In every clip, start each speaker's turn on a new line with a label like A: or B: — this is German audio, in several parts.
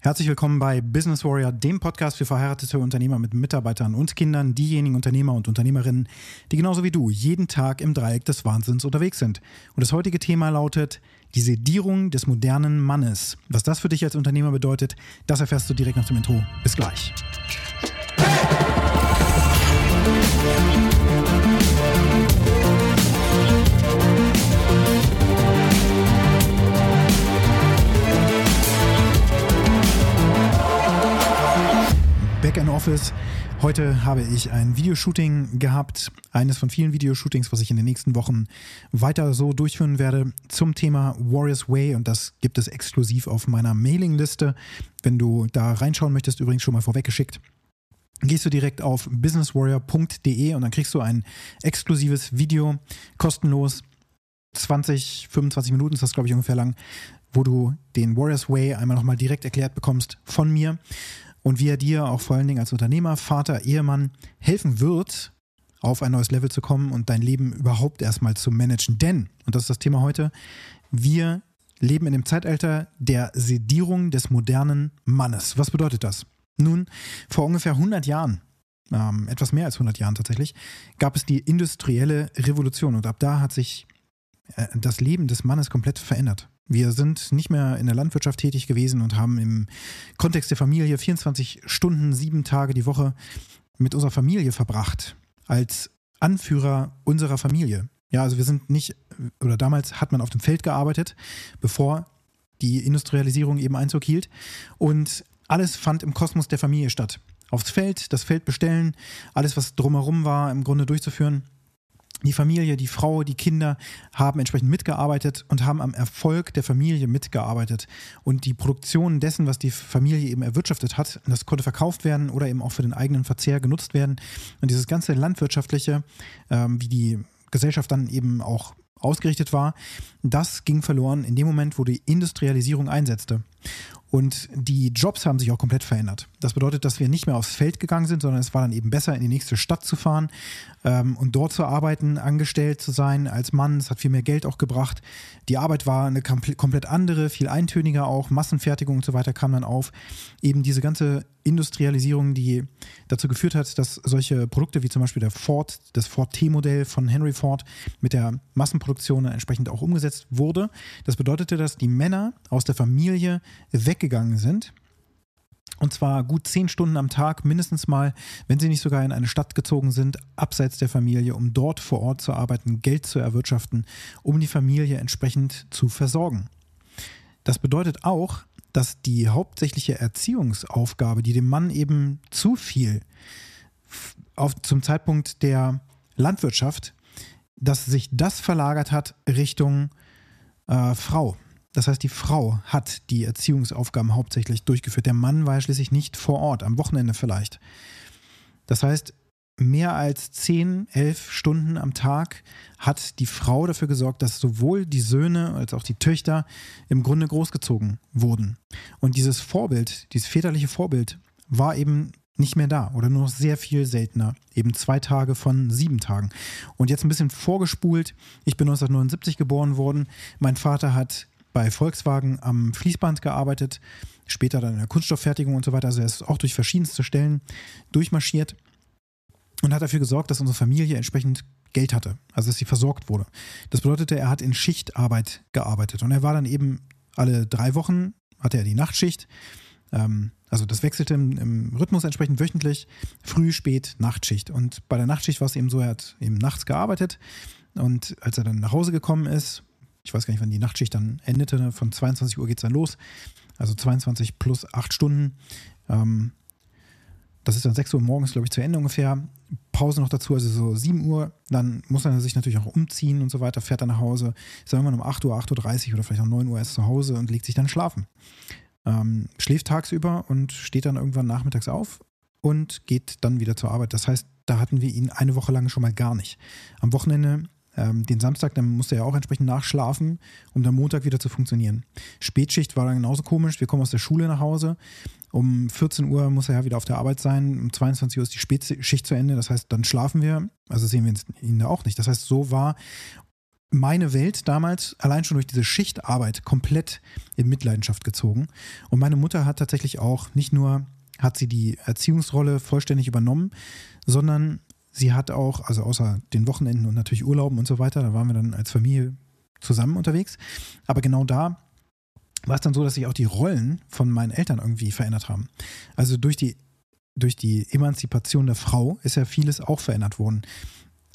A: Herzlich willkommen bei Business Warrior, dem Podcast für verheiratete Unternehmer mit Mitarbeitern und Kindern, diejenigen Unternehmer und Unternehmerinnen, die genauso wie du jeden Tag im Dreieck des Wahnsinns unterwegs sind. Und das heutige Thema lautet die Sedierung des modernen Mannes. Was das für dich als Unternehmer bedeutet, das erfährst du direkt nach dem Intro. Bis gleich. Back in Office. Heute habe ich ein Videoshooting gehabt, eines von vielen Videoshootings, was ich in den nächsten Wochen weiter so durchführen werde zum Thema Warriors Way und das gibt es exklusiv auf meiner Mailingliste. Wenn du da reinschauen möchtest, übrigens schon mal vorweggeschickt, gehst du direkt auf businesswarrior.de und dann kriegst du ein exklusives Video kostenlos 20, 25 Minuten ist das, glaube ich, ungefähr lang, wo du den Warriors Way einmal nochmal direkt erklärt bekommst von mir und wie er dir auch vor allen Dingen als Unternehmer, Vater, Ehemann helfen wird, auf ein neues Level zu kommen und dein Leben überhaupt erstmal zu managen. Denn, und das ist das Thema heute, wir leben in dem Zeitalter der Sedierung des modernen Mannes. Was bedeutet das? Nun, vor ungefähr 100 Jahren, ähm, etwas mehr als 100 Jahren tatsächlich, gab es die industrielle Revolution und ab da hat sich äh, das Leben des Mannes komplett verändert. Wir sind nicht mehr in der Landwirtschaft tätig gewesen und haben im Kontext der Familie 24 Stunden, sieben Tage die Woche mit unserer Familie verbracht. Als Anführer unserer Familie. Ja, also wir sind nicht, oder damals hat man auf dem Feld gearbeitet, bevor die Industrialisierung eben Einzug hielt. Und alles fand im Kosmos der Familie statt. Aufs Feld, das Feld bestellen, alles, was drumherum war, im Grunde durchzuführen die Familie, die Frau, die Kinder haben entsprechend mitgearbeitet und haben am Erfolg der Familie mitgearbeitet. Und die Produktion dessen, was die Familie eben erwirtschaftet hat, das konnte verkauft werden oder eben auch für den eigenen Verzehr genutzt werden. Und dieses ganze landwirtschaftliche, ähm, wie die Gesellschaft dann eben auch ausgerichtet war, das ging verloren in dem Moment, wo die Industrialisierung einsetzte. Und die Jobs haben sich auch komplett verändert. Das bedeutet, dass wir nicht mehr aufs Feld gegangen sind, sondern es war dann eben besser, in die nächste Stadt zu fahren ähm, und dort zu arbeiten, angestellt zu sein als Mann. Es hat viel mehr Geld auch gebracht. Die Arbeit war eine komplett andere, viel eintöniger auch. Massenfertigung und so weiter kam dann auf. Eben diese ganze Industrialisierung, die dazu geführt hat, dass solche Produkte wie zum Beispiel der Ford, das Ford T-Modell von Henry Ford mit der Massenproduktion entsprechend auch umgesetzt wurde. Das bedeutete, dass die Männer aus der Familie weggegangen sind. Und zwar gut zehn Stunden am Tag, mindestens mal, wenn sie nicht sogar in eine Stadt gezogen sind, abseits der Familie, um dort vor Ort zu arbeiten, Geld zu erwirtschaften, um die Familie entsprechend zu versorgen. Das bedeutet auch, dass die hauptsächliche Erziehungsaufgabe, die dem Mann eben zufiel, auf, zum Zeitpunkt der Landwirtschaft, dass sich das verlagert hat Richtung äh, Frau. Das heißt, die Frau hat die Erziehungsaufgaben hauptsächlich durchgeführt. Der Mann war schließlich nicht vor Ort, am Wochenende vielleicht. Das heißt, mehr als 10, 11 Stunden am Tag hat die Frau dafür gesorgt, dass sowohl die Söhne als auch die Töchter im Grunde großgezogen wurden. Und dieses Vorbild, dieses väterliche Vorbild war eben nicht mehr da oder nur noch sehr viel seltener. Eben zwei Tage von sieben Tagen. Und jetzt ein bisschen vorgespult. Ich bin 1979 geboren worden. Mein Vater hat bei Volkswagen am Fließband gearbeitet, später dann in der Kunststofffertigung und so weiter. Also er ist auch durch verschiedenste Stellen durchmarschiert und hat dafür gesorgt, dass unsere Familie entsprechend Geld hatte, also dass sie versorgt wurde. Das bedeutete, er hat in Schichtarbeit gearbeitet und er war dann eben alle drei Wochen, hatte er die Nachtschicht. Ähm, also das wechselte im, im, Rhythmus entsprechend wöchentlich, früh, spät, Nachtschicht. Und bei der Nachtschicht war es eben so, er hat eben nachts gearbeitet und als er dann nach Hause gekommen ist, ich weiß gar nicht, wann die Nachtschicht dann endete, von 22 Uhr geht es dann los, also 22 plus 8 Stunden. Ähm, das ist dann 6 Uhr morgens, glaube ich, zu Ende ungefähr. Pause noch dazu, also so 7 Uhr. Dann muss er sich natürlich auch umziehen und so weiter, fährt dann nach Hause. Ist dann irgendwann um 8 Uhr, 8.30 Uhr oder vielleicht auch 9 Uhr erst zu Hause und legt sich dann schlafen. Ähm, schläft tagsüber und steht dann irgendwann nachmittags auf und geht dann wieder zur Arbeit. Das heißt, da hatten wir ihn eine Woche lang schon mal gar nicht. Am Wochenende ähm, den Samstag, dann musste er auch entsprechend nachschlafen, um dann Montag wieder zu funktionieren. Spätschicht war dann genauso komisch. Wir kommen aus der Schule nach Hause. Um 14 Uhr muss er ja wieder auf der Arbeit sein. Um 22 Uhr ist die Spätschicht zu Ende. Das heißt, dann schlafen wir. Also sehen wir ihn da auch nicht. Das heißt, so war meine Welt damals allein schon durch diese Schichtarbeit komplett in Mitleidenschaft gezogen. Und meine Mutter hat tatsächlich auch nicht nur hat sie die Erziehungsrolle vollständig übernommen, sondern sie hat auch, also außer den Wochenenden und natürlich Urlauben und so weiter, da waren wir dann als Familie zusammen unterwegs. Aber genau da war es dann so, dass sich auch die Rollen von meinen Eltern irgendwie verändert haben. Also durch die, durch die Emanzipation der Frau ist ja vieles auch verändert worden.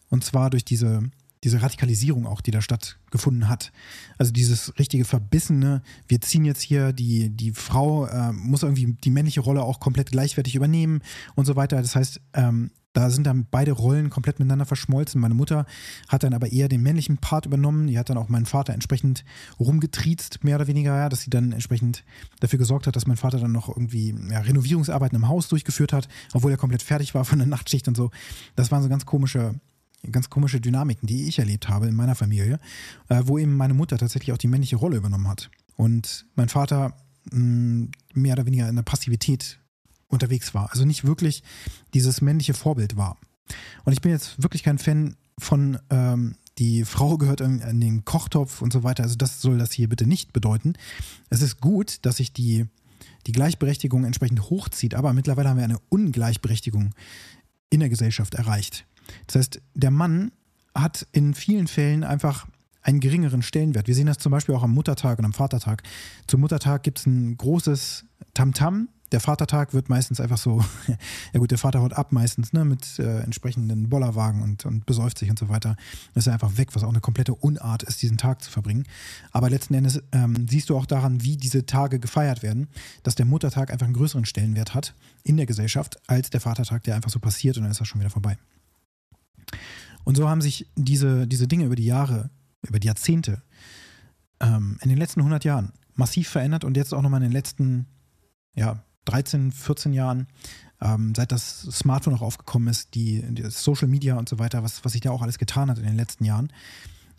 A: Und zwar durch diese diese Radikalisierung auch, die da stattgefunden hat. Also dieses richtige Verbissene, wir ziehen jetzt hier, die, die Frau äh, muss irgendwie die männliche Rolle auch komplett gleichwertig übernehmen und so weiter. Das heißt, ähm, da sind dann beide Rollen komplett miteinander verschmolzen. Meine Mutter hat dann aber eher den männlichen Part übernommen. Die hat dann auch meinen Vater entsprechend rumgetriezt, mehr oder weniger, ja, dass sie dann entsprechend dafür gesorgt hat, dass mein Vater dann noch irgendwie ja, Renovierungsarbeiten im Haus durchgeführt hat, obwohl er komplett fertig war von der Nachtschicht und so. Das waren so ganz komische ganz komische Dynamiken, die ich erlebt habe in meiner Familie, äh, wo eben meine Mutter tatsächlich auch die männliche Rolle übernommen hat. Und mein Vater mh, mm, mehr oder weniger in der Passivität unterwegs war. Also nicht wirklich dieses männliche Vorbild war. Und ich bin jetzt wirklich kein Fan von, ähm, die Frau gehört in den Kochtopf und so weiter. Also das soll das hier bitte nicht bedeuten. Es ist gut, dass sich die, die Gleichberechtigung entsprechend hochzieht, aber mittlerweile haben wir eine Ungleichberechtigung in der Gesellschaft erreicht. Das heißt, der Mann hat in vielen Fällen einfach einen geringeren Stellenwert. Wir sehen das zum Beispiel auch am Muttertag und am Vatertag. Zum Muttertag gibt es ein großes Tamtam. -Tam. Der Vatertag wird meistens einfach so, ja gut, der Vater haut ab meistens, ne, mit äh, entsprechenden Bollerwagen und, und besäuft sich und so weiter. Das ist einfach weg, was auch eine komplette Unart ist, diesen Tag zu verbringen. Aber letzten Endes ähm, siehst du auch daran, wie diese Tage gefeiert werden, dass der Muttertag einfach einen größeren Stellenwert hat in der Gesellschaft als der Vatertag, der einfach so passiert und dann ist er schon wieder vorbei. Und so haben sich diese, diese Dinge über die Jahre, über die Jahrzehnte, ähm, in den letzten 100 Jahren massiv verändert und jetzt auch nochmal in den letzten ja, 13, 14 Jahren, ähm, seit das Smartphone auch aufgekommen ist, die, die, Social Media und so weiter, was, was sich da auch alles getan hat in den letzten Jahren,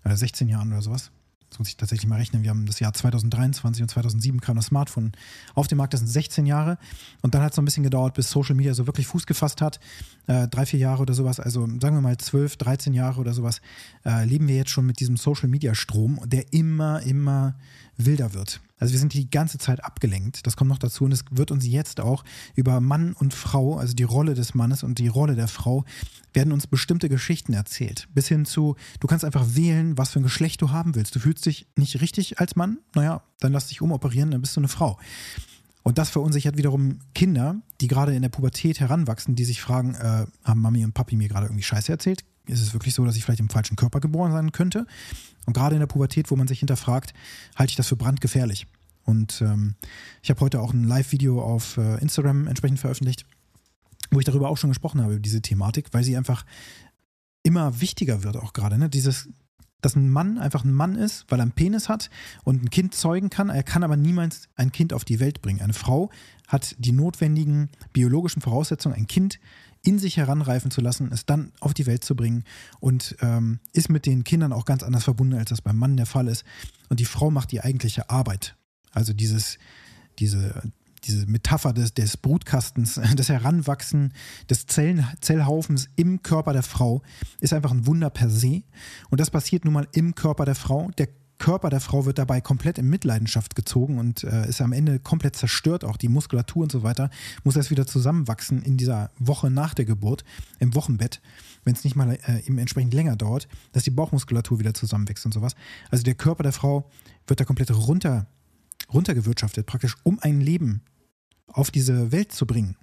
A: äh, 16 Jahren oder sowas. Das muss ich tatsächlich mal rechnen. Wir haben das Jahr 2023 und 2007 kam das Smartphone auf den Markt. Das sind 16 Jahre. Und dann hat es so ein bisschen gedauert, bis Social Media so wirklich Fuß gefasst hat. Äh, drei, vier Jahre oder sowas. Also sagen wir mal 12, 13 Jahre oder sowas. Äh, leben wir jetzt schon mit diesem Social Media Strom, der immer, immer wilder wird. Also wir sind die ganze Zeit abgelenkt. Das kommt noch dazu und es wird uns jetzt auch über Mann und Frau, also die Rolle des Mannes und die Rolle der Frau, werden uns bestimmte Geschichten erzählt. Bis hin zu, du kannst einfach wählen, was für ein Geschlecht du haben willst. Du fühlst dich nicht richtig als Mann, naja, dann lass dich umoperieren, dann bist du eine Frau. Und das verunsichert wiederum Kinder, die gerade in der Pubertät heranwachsen, die sich fragen, äh, haben Mami und Papi mir gerade irgendwie Scheiße erzählt? Ist es wirklich so, dass ich vielleicht im falschen Körper geboren sein könnte? Und gerade in der Pubertät, wo man sich hinterfragt, halte ich das für brandgefährlich. Und ähm, ich habe heute auch ein Live-Video auf äh, Instagram entsprechend veröffentlicht, wo ich darüber auch schon gesprochen habe, diese Thematik, weil sie einfach immer wichtiger wird, auch gerade. Ne? Dieses, dass ein Mann einfach ein Mann ist, weil er einen Penis hat und ein Kind zeugen kann. Er kann aber niemals ein Kind auf die Welt bringen. Eine Frau hat die notwendigen biologischen Voraussetzungen, ein Kind in sich heranreifen zu lassen, es dann auf die Welt zu bringen und ähm, ist mit den Kindern auch ganz anders verbunden, als das beim Mann der Fall ist. Und die Frau macht die eigentliche Arbeit. Also dieses, diese, diese Metapher des, des Brutkastens, das Heranwachsen des Zellen, Zellhaufens im Körper der Frau ist einfach ein Wunder per se. Und das passiert nun mal im Körper der Frau. Der Körper der Frau wird dabei komplett in Mitleidenschaft gezogen und äh, ist am Ende komplett zerstört, auch die Muskulatur und so weiter, muss erst wieder zusammenwachsen in dieser Woche nach der Geburt, im Wochenbett, wenn es nicht mal äh, eben entsprechend länger dauert, dass die Bauchmuskulatur wieder zusammenwächst und sowas. Also der Körper der Frau wird da komplett runter runtergewirtschaftet, praktisch um ein Leben auf diese Welt zu bringen.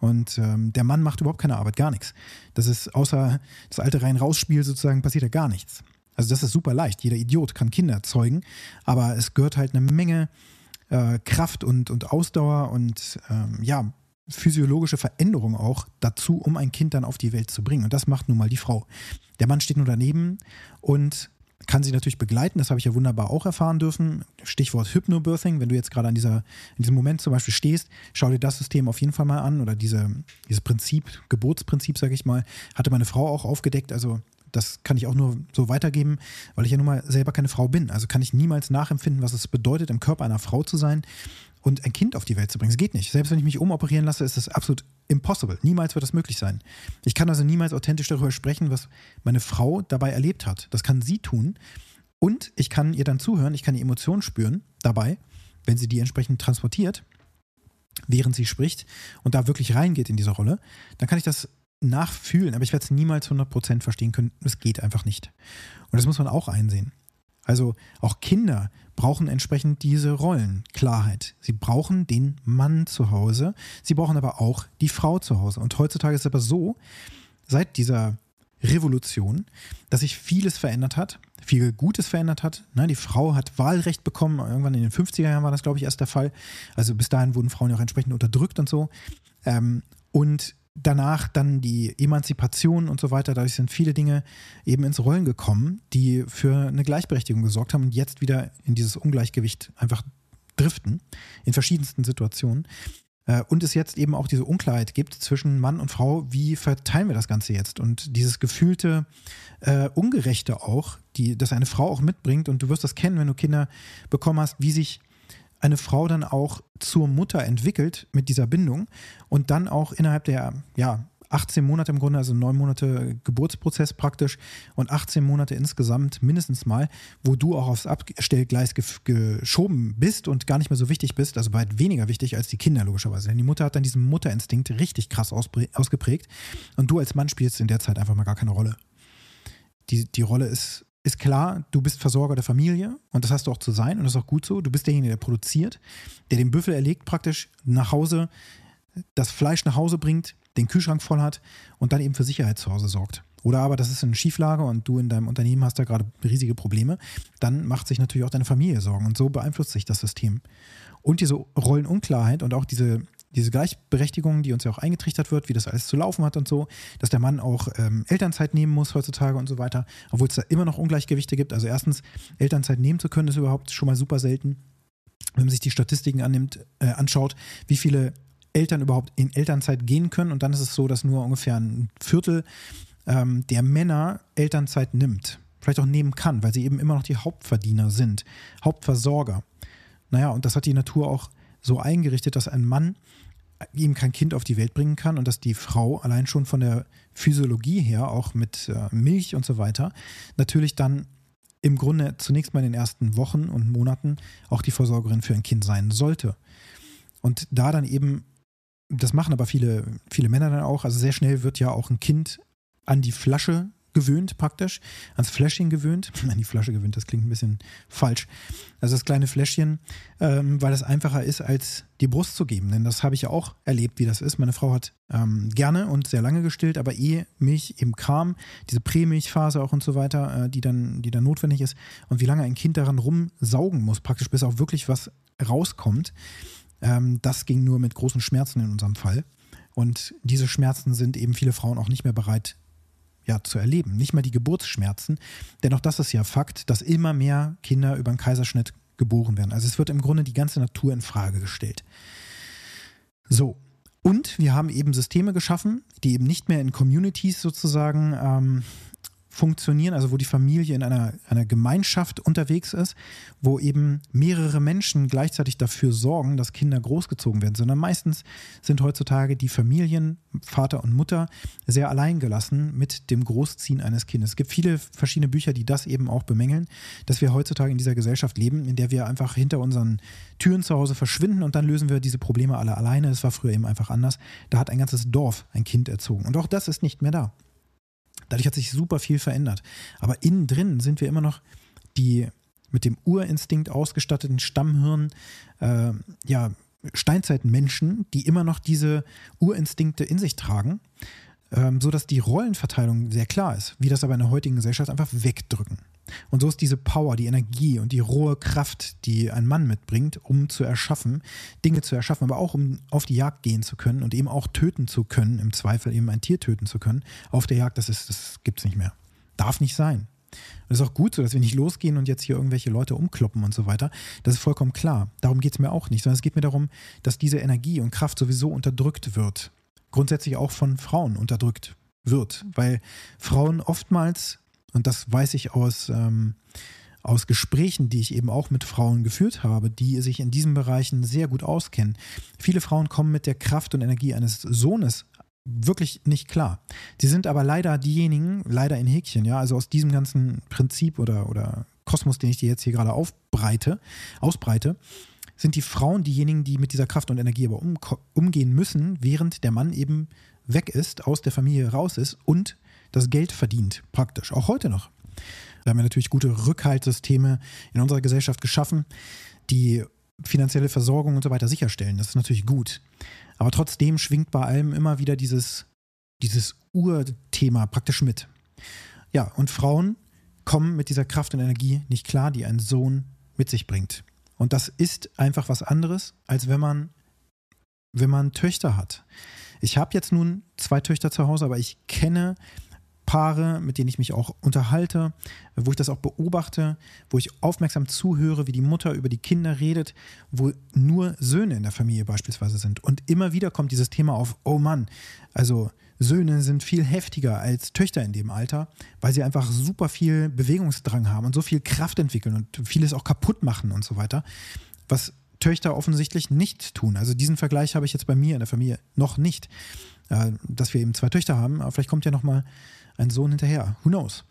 A: Und ähm, der Mann macht überhaupt keine Arbeit, gar nichts. Das ist außer das alte Rein-Raus-Spiel sozusagen passiert da gar nichts. Also das ist super leicht. Jeder Idiot kann Kinder zeugen, aber es gehört halt eine Menge äh, Kraft und, und Ausdauer und ähm, ja, physiologische Veränderung auch dazu, um ein Kind dann auf die Welt zu bringen. Und das macht nun mal die Frau. Der Mann steht nur daneben und kann sie natürlich begleiten, das habe ich ja wunderbar auch erfahren dürfen. Stichwort Hypnobirthing, wenn du jetzt gerade an dieser, in diesem Moment zum Beispiel stehst, schau dir das System auf jeden Fall mal an oder diese, dieses Prinzip, Geburtsprinzip, sage ich mal, hatte meine Frau auch aufgedeckt. Also das kann ich auch nur so weitergeben, weil ich ja nun mal selber keine Frau bin. Also kann ich niemals nachempfinden, was es bedeutet, im Körper einer Frau zu sein und ein Kind auf die Welt zu bringen. Es geht nicht. Selbst wenn ich mich umoperieren lasse, ist das absolut impossible. Niemals wird das möglich sein. Ich kann also niemals authentisch darüber sprechen, was meine Frau dabei erlebt hat. Das kann sie tun. Und ich kann ihr dann zuhören, ich kann die Emotionen spüren dabei, wenn sie die entsprechend transportiert, während sie spricht und da wirklich reingeht in diese Rolle, dann kann ich das nachfühlen, aber ich werde es niemals 100% verstehen können. Es geht einfach nicht. Und das muss man auch einsehen. Also auch Kinder brauchen entsprechend diese Rollenklarheit. Sie brauchen den Mann zu Hause, sie brauchen aber auch die Frau zu Hause. Und heutzutage ist es aber so, seit dieser Revolution, dass sich vieles verändert hat, viel Gutes verändert hat. Ne, die Frau hat Wahlrecht bekommen, irgendwann in den 50er Jahren war das, glaube ich, erst der Fall. Also bis dahin wurden Frauen ja auch entsprechend unterdrückt und so. Ähm, und danach dann die Emanzipation und so weiter. Dadurch sind viele Dinge eben ins Rollen gekommen, die für eine Gleichberechtigung gesorgt haben und jetzt wieder in dieses Ungleichgewicht einfach driften, in verschiedensten Situationen. Äh, und es jetzt eben auch diese Unklarheit gibt zwischen Mann und Frau, wie verteilen wir das Ganze jetzt? Und dieses gefühlte äh, Ungerechte auch, die, das eine Frau auch mitbringt, und du wirst das kennen, wenn du Kinder bekommen hast, wie sich eine Frau dann auch zur Mutter entwickelt mit dieser Bindung und dann auch innerhalb der, ja, 18 Monate im Grunde, also neun Monate Geburtsprozess praktisch und 18 Monate insgesamt mindestens mal, wo du auch aufs Abstellgleis geschoben bist und gar nicht mehr so wichtig bist, also weit weniger wichtig als die Kinder logischerweise. Denn die Mutter hat dann diesen Mutterinstinkt richtig krass ausgeprägt und du als Mann spielst in der Zeit einfach mal gar keine Rolle. Die, die Rolle ist ist klar, du bist Versorger der Familie und das hast du auch zu sein und das ist auch gut so. Du bist derjenige, der produziert, der den Büffel erlegt praktisch nach Hause, das Fleisch nach Hause bringt, den Kühlschrank voll hat und dann eben für Sicherheit zu Hause sorgt. Oder aber das ist eine Schieflage und du in deinem Unternehmen hast da gerade riesige Probleme, dann macht sich natürlich auch deine Familie Sorgen und so beeinflusst sich das System. Und diese Rollenunklarheit und auch diese diese Gleichberechtigung, die uns ja auch eingetrichtert wird, wie das alles zu laufen hat und so, dass der Mann auch ähm, Elternzeit nehmen muss heutzutage und so weiter, obwohl es da immer noch Ungleichgewichte gibt. Also erstens, Elternzeit nehmen zu können, ist überhaupt schon mal super selten. Wenn man sich die Statistiken annimmt, äh, anschaut, wie viele Eltern überhaupt in Elternzeit gehen können. Und dann ist es so, dass nur ungefähr ein Viertel ähm, der Männer Elternzeit nimmt. Vielleicht auch nehmen kann, weil sie eben immer noch die Hauptverdiener sind, Hauptversorger. Naja, und das hat die Natur auch so eingerichtet, dass ein Mann ihm kein Kind auf die Welt bringen kann und dass die Frau allein schon von der Physiologie her, auch mit äh, Milch und so weiter, natürlich dann im Grunde zunächst mal in den ersten Wochen und Monaten auch die Versorgerin für ein Kind sein sollte. Und da dann eben, das machen aber viele, viele Männer dann auch, also sehr schnell wird ja auch ein Kind an die Flasche gewöhnt praktisch, ans Fläschchen gewöhnt. An die Flasche gewöhnt, das klingt ein bisschen falsch. Also das kleine Fläschchen, ähm, weil das einfacher ist, als die Brust zu geben. Denn das habe ich ja auch erlebt, wie das ist. Meine Frau hat ähm, gerne und sehr lange gestillt, aber ehe Milch eben kam, diese Prämilchphase auch und so weiter, äh, die, dann, die dann notwendig ist und wie lange ein Kind daran rumsaugen muss, praktisch bis auch wirklich was rauskommt, ähm, das ging nur mit großen Schmerzen in unserem Fall. Und diese Schmerzen sind eben viele Frauen auch nicht mehr bereit ja, zu erleben. Nicht mal die Geburtsschmerzen. Denn auch das ist ja Fakt, dass immer mehr Kinder über einen Kaiserschnitt geboren werden. Also es wird im Grunde die ganze Natur in Frage gestellt. So. Und wir haben eben Systeme geschaffen, die eben nicht mehr in Communities sozusagen ähm, funktionieren, also wo die Familie in einer, einer Gemeinschaft unterwegs ist, wo eben mehrere Menschen gleichzeitig dafür sorgen, dass Kinder großgezogen werden, sondern meistens sind heutzutage die Familien, Vater und Mutter, sehr alleingelassen mit dem Großziehen eines Kindes. Es gibt viele verschiedene Bücher, die das eben auch bemängeln, dass wir heutzutage in dieser Gesellschaft leben, in der wir einfach hinter unseren Türen zu Hause verschwinden und dann lösen wir diese Probleme alle alleine. Es war früher eben einfach anders. Da hat ein ganzes Dorf ein Kind erzogen und auch das ist nicht mehr da. Dadurch hat sich super viel verändert. Aber innen drin sind wir immer noch die mit dem Urinstinkt ausgestatteten Stammhirn, äh, ja, Steinzeitmenschen, die immer noch diese Urinstinkte in sich tragen, ähm, sodass die Rollenverteilung sehr klar ist, wie das aber in der heutigen Gesellschaft einfach wegdrücken. Und so ist diese Power, die Energie und die rohe Kraft, die ein Mann mitbringt, um zu erschaffen, Dinge zu erschaffen, aber auch um auf die Jagd gehen zu können und eben auch töten zu können, im Zweifel eben ein Tier töten zu können, auf der Jagd, das, das gibt es nicht mehr. Darf nicht sein. Und es ist auch gut so, dass wir nicht losgehen und jetzt hier irgendwelche Leute umkloppen und so weiter. Das ist vollkommen klar. Darum geht es mir auch nicht, sondern es geht mir darum, dass diese Energie und Kraft sowieso unterdrückt wird. Grundsätzlich auch von Frauen unterdrückt wird, weil Frauen oftmals und das weiß ich aus, ähm, aus Gesprächen, die ich eben auch mit Frauen geführt habe, die sich in diesen Bereichen sehr gut auskennen. Viele Frauen kommen mit der Kraft und Energie eines Sohnes wirklich nicht klar. Sie sind aber leider diejenigen, leider in Häkchen, ja, also aus diesem ganzen Prinzip oder, oder Kosmos, den ich dir jetzt hier gerade aufbreite, ausbreite, sind die Frauen diejenigen, die mit dieser Kraft und Energie aber um, umgehen müssen, während der Mann eben weg ist, aus der Familie raus ist und das Geld verdient, praktisch. Auch heute noch. Da haben wir natürlich gute Rückhaltssysteme in unserer Gesellschaft geschaffen, die finanzielle Versorgung und so weiter sicherstellen. Das ist natürlich gut. Aber trotzdem schwingt bei allem immer wieder dieses, dieses Urthema praktisch mit. Ja, und Frauen kommen mit dieser Kraft und Energie nicht klar, die ein Sohn mit sich bringt. Und das ist einfach was anderes, als wenn man, wenn man Töchter hat. Ich habe jetzt nun zwei Töchter zu Hause, aber ich kenne Paare, mit denen ich mich auch unterhalte, wo ich das auch beobachte, wo ich aufmerksam zuhöre, wie die Mutter über die Kinder redet, wo nur Söhne in der Familie beispielsweise sind. Und immer wieder kommt dieses Thema auf, oh Mann, also Söhne sind viel heftiger als Töchter in dem Alter, weil sie einfach super viel Bewegungsdrang haben und so viel Kraft entwickeln und vieles auch kaputt machen und so weiter, was Töchter offensichtlich nicht tun. Also diesen Vergleich habe ich jetzt bei mir in der Familie noch nicht, äh, dass wir eben zwei Töchter haben, aber vielleicht kommt ja noch mal ein Sohn hinterher. Who knows?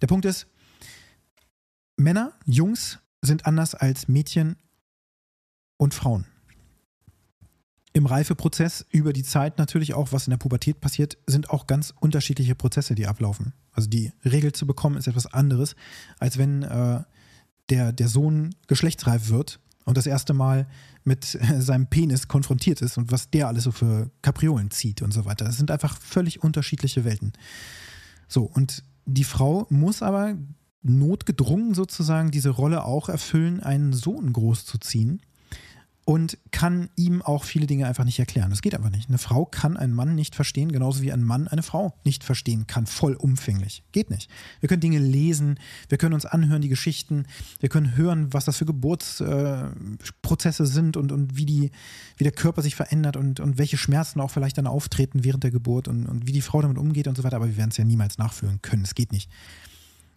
A: Der Punkt ist, Männer, Jungs sind anders als Mädchen und Frauen im Reifeprozess über die Zeit natürlich auch, was in der Pubertät passiert, sind auch ganz unterschiedliche Prozesse, die ablaufen. Also die Regel zu bekommen ist etwas anderes, als wenn äh, der, der Sohn geschlechtsreif wird und das erste Mal mit äh, seinem Penis konfrontiert ist und was der alles so für Kapriolen zieht und so weiter. Das sind einfach völlig unterschiedliche Welten. So, und die Frau muss aber notgedrungen sozusagen diese Rolle auch erfüllen, einen Sohn großzuziehen und kann ihm auch viele Dinge einfach nicht erklären. Das geht einfach nicht. Eine Frau kann einen Mann nicht verstehen, genauso wie ein Mann eine Frau nicht verstehen kann, vollumfänglich. Geht nicht. Wir können Dinge lesen, wir können uns anhören, die Geschichten, wir können hören, was das für Geburtsprozesse äh, sind und, und wie, die, wie der Körper sich verändert und, und welche Schmerzen auch vielleicht dann auftreten während der Geburt und, und wie die Frau damit umgeht und so weiter, aber wir werden es ja niemals nachfühlen können. Es geht nicht.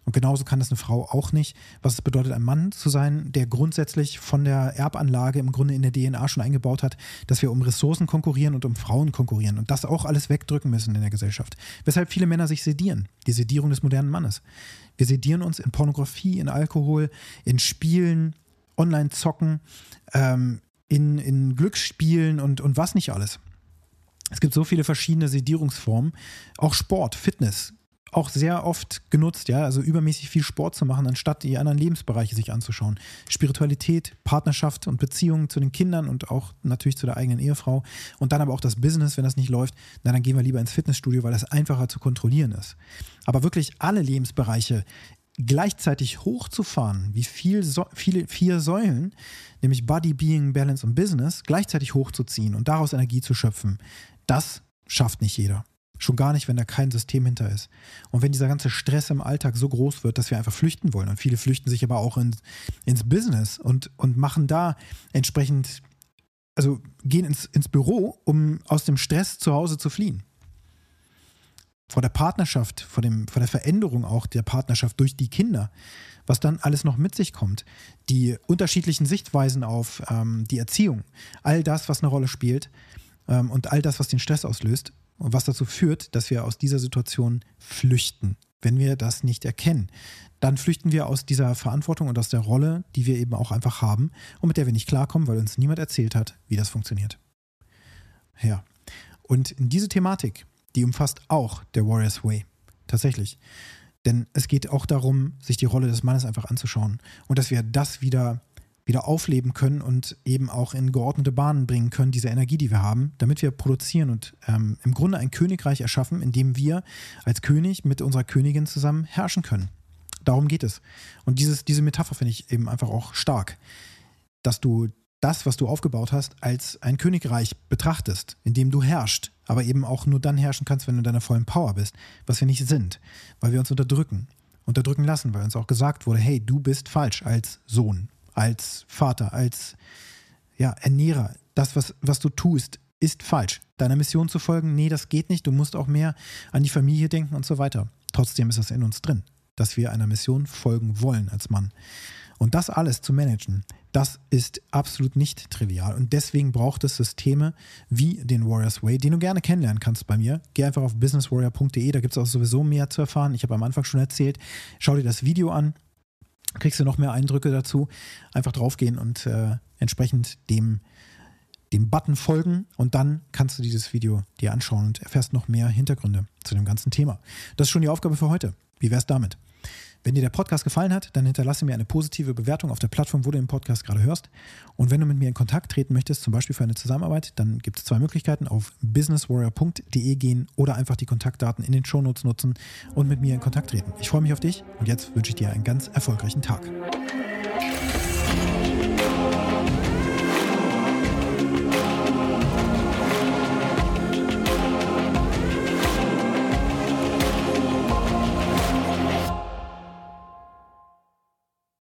A: Und genauso kann das eine Frau auch nicht. Was es bedeutet, ein Mann zu sein, der grundsätzlich von der Erbanlage im Grunde in der DNA schon eingebaut hat, dass wir um Ressourcen konkurrieren und um Frauen konkurrieren und das auch alles wegdrücken müssen in der Gesellschaft. Weshalb viele Männer sich sedieren. Die Sedierung des modernen Mannes. Wir sedieren uns in Pornografie, in Alkohol, in Spielen, Online-Zocken, ähm, in, in Glücksspielen und, und was nicht alles. Es gibt so viele verschiedene Sedierungsformen. Auch Sport, Fitness, auch sehr oft genutzt, ja, also übermäßig viel Sport zu machen, anstatt die anderen Lebensbereiche sich anzuschauen. Spiritualität, Partnerschaft und Beziehungen zu den Kindern und auch natürlich zu der eigenen Ehefrau und dann aber auch das Business, wenn das nicht läuft, na, dann gehen wir lieber ins Fitnessstudio, weil das einfacher zu kontrollieren ist. Aber wirklich alle Lebensbereiche gleichzeitig hochzufahren, wie viel so, viele, vier Säulen, nämlich Body, Being, Balance und Business, gleichzeitig hochzuziehen und daraus Energie zu schöpfen, das schafft nicht jeder. Schon gar nicht, wenn da kein System hinter ist. Und wenn dieser ganze Stress im Alltag so groß wird, dass wir einfach flüchten wollen. Und viele flüchten sich aber auch in, ins Business und, und machen da entsprechend, also gehen ins, ins Büro, um aus dem Stress zu Hause zu fliehen. Vor der Partnerschaft, vor, dem, vor der Veränderung auch der Partnerschaft durch die Kinder, was dann alles noch mit sich kommt. Die unterschiedlichen Sichtweisen auf ähm, die Erziehung, all das, was eine Rolle spielt ähm, und all das, was den Stress auslöst, und was dazu führt, dass wir aus dieser Situation flüchten, wenn wir das nicht erkennen. Dann flüchten wir aus dieser Verantwortung und aus der Rolle, die wir eben auch einfach haben und mit der wir nicht klarkommen, weil uns niemand erzählt hat, wie das funktioniert. Ja. Und diese Thematik, die umfasst auch der Warrior's Way. Tatsächlich. Denn es geht auch darum, sich die Rolle des Mannes einfach anzuschauen und dass wir das wieder wieder aufleben können und eben auch in geordnete Bahnen bringen können, diese Energie, die wir haben, damit wir produzieren und ähm, im Grunde ein Königreich erschaffen, in dem wir als König mit unserer Königin zusammen herrschen können. Darum geht es. Und dieses, diese Metapher finde ich eben einfach auch stark, dass du das, was du aufgebaut hast, als ein Königreich betrachtest, in dem du herrschst, aber eben auch nur dann herrschen kannst, wenn du in deiner vollen Power bist, was wir nicht sind, weil wir uns unterdrücken. Unterdrücken lassen, weil uns auch gesagt wurde, hey, du bist falsch als Sohn als Vater, als ja, Ernährer. Das, was, was du tust, ist falsch. Deiner Mission zu folgen, nee, das geht nicht. Du musst auch mehr an die Familie denken und so weiter. Trotzdem ist das in uns drin, dass wir einer Mission folgen wollen als Mann. Und das alles zu managen, das ist absolut nicht trivial. Und deswegen braucht es Systeme wie den Warriors Way, den du gerne kennenlernen kannst bei mir. Geh einfach auf businesswarrior.de, da gibt es auch sowieso mehr zu erfahren. Ich habe am Anfang schon erzählt. Schau dir das Video an, kriegst du noch mehr Eindrücke dazu. Einfach draufgehen und äh, entsprechend dem, dem Button folgen und dann kannst du dieses Video dir anschauen und erfährst noch mehr Hintergründe zu dem ganzen Thema. Das ist schon die Aufgabe für heute. Wie wär's damit? Wenn dir der Podcast gefallen hat, dann hinterlasse mir eine positive Bewertung auf der Plattform, wo du den Podcast gerade hörst. Und wenn du mit mir in Kontakt treten möchtest, zum Beispiel für eine Zusammenarbeit, dann gibt es zwei Möglichkeiten. Auf businesswarrior.de gehen oder einfach die Kontaktdaten in den Shownotes nutzen und mit mir in Kontakt treten. Ich freue mich auf dich und jetzt wünsche ich dir einen ganz erfolgreichen Tag.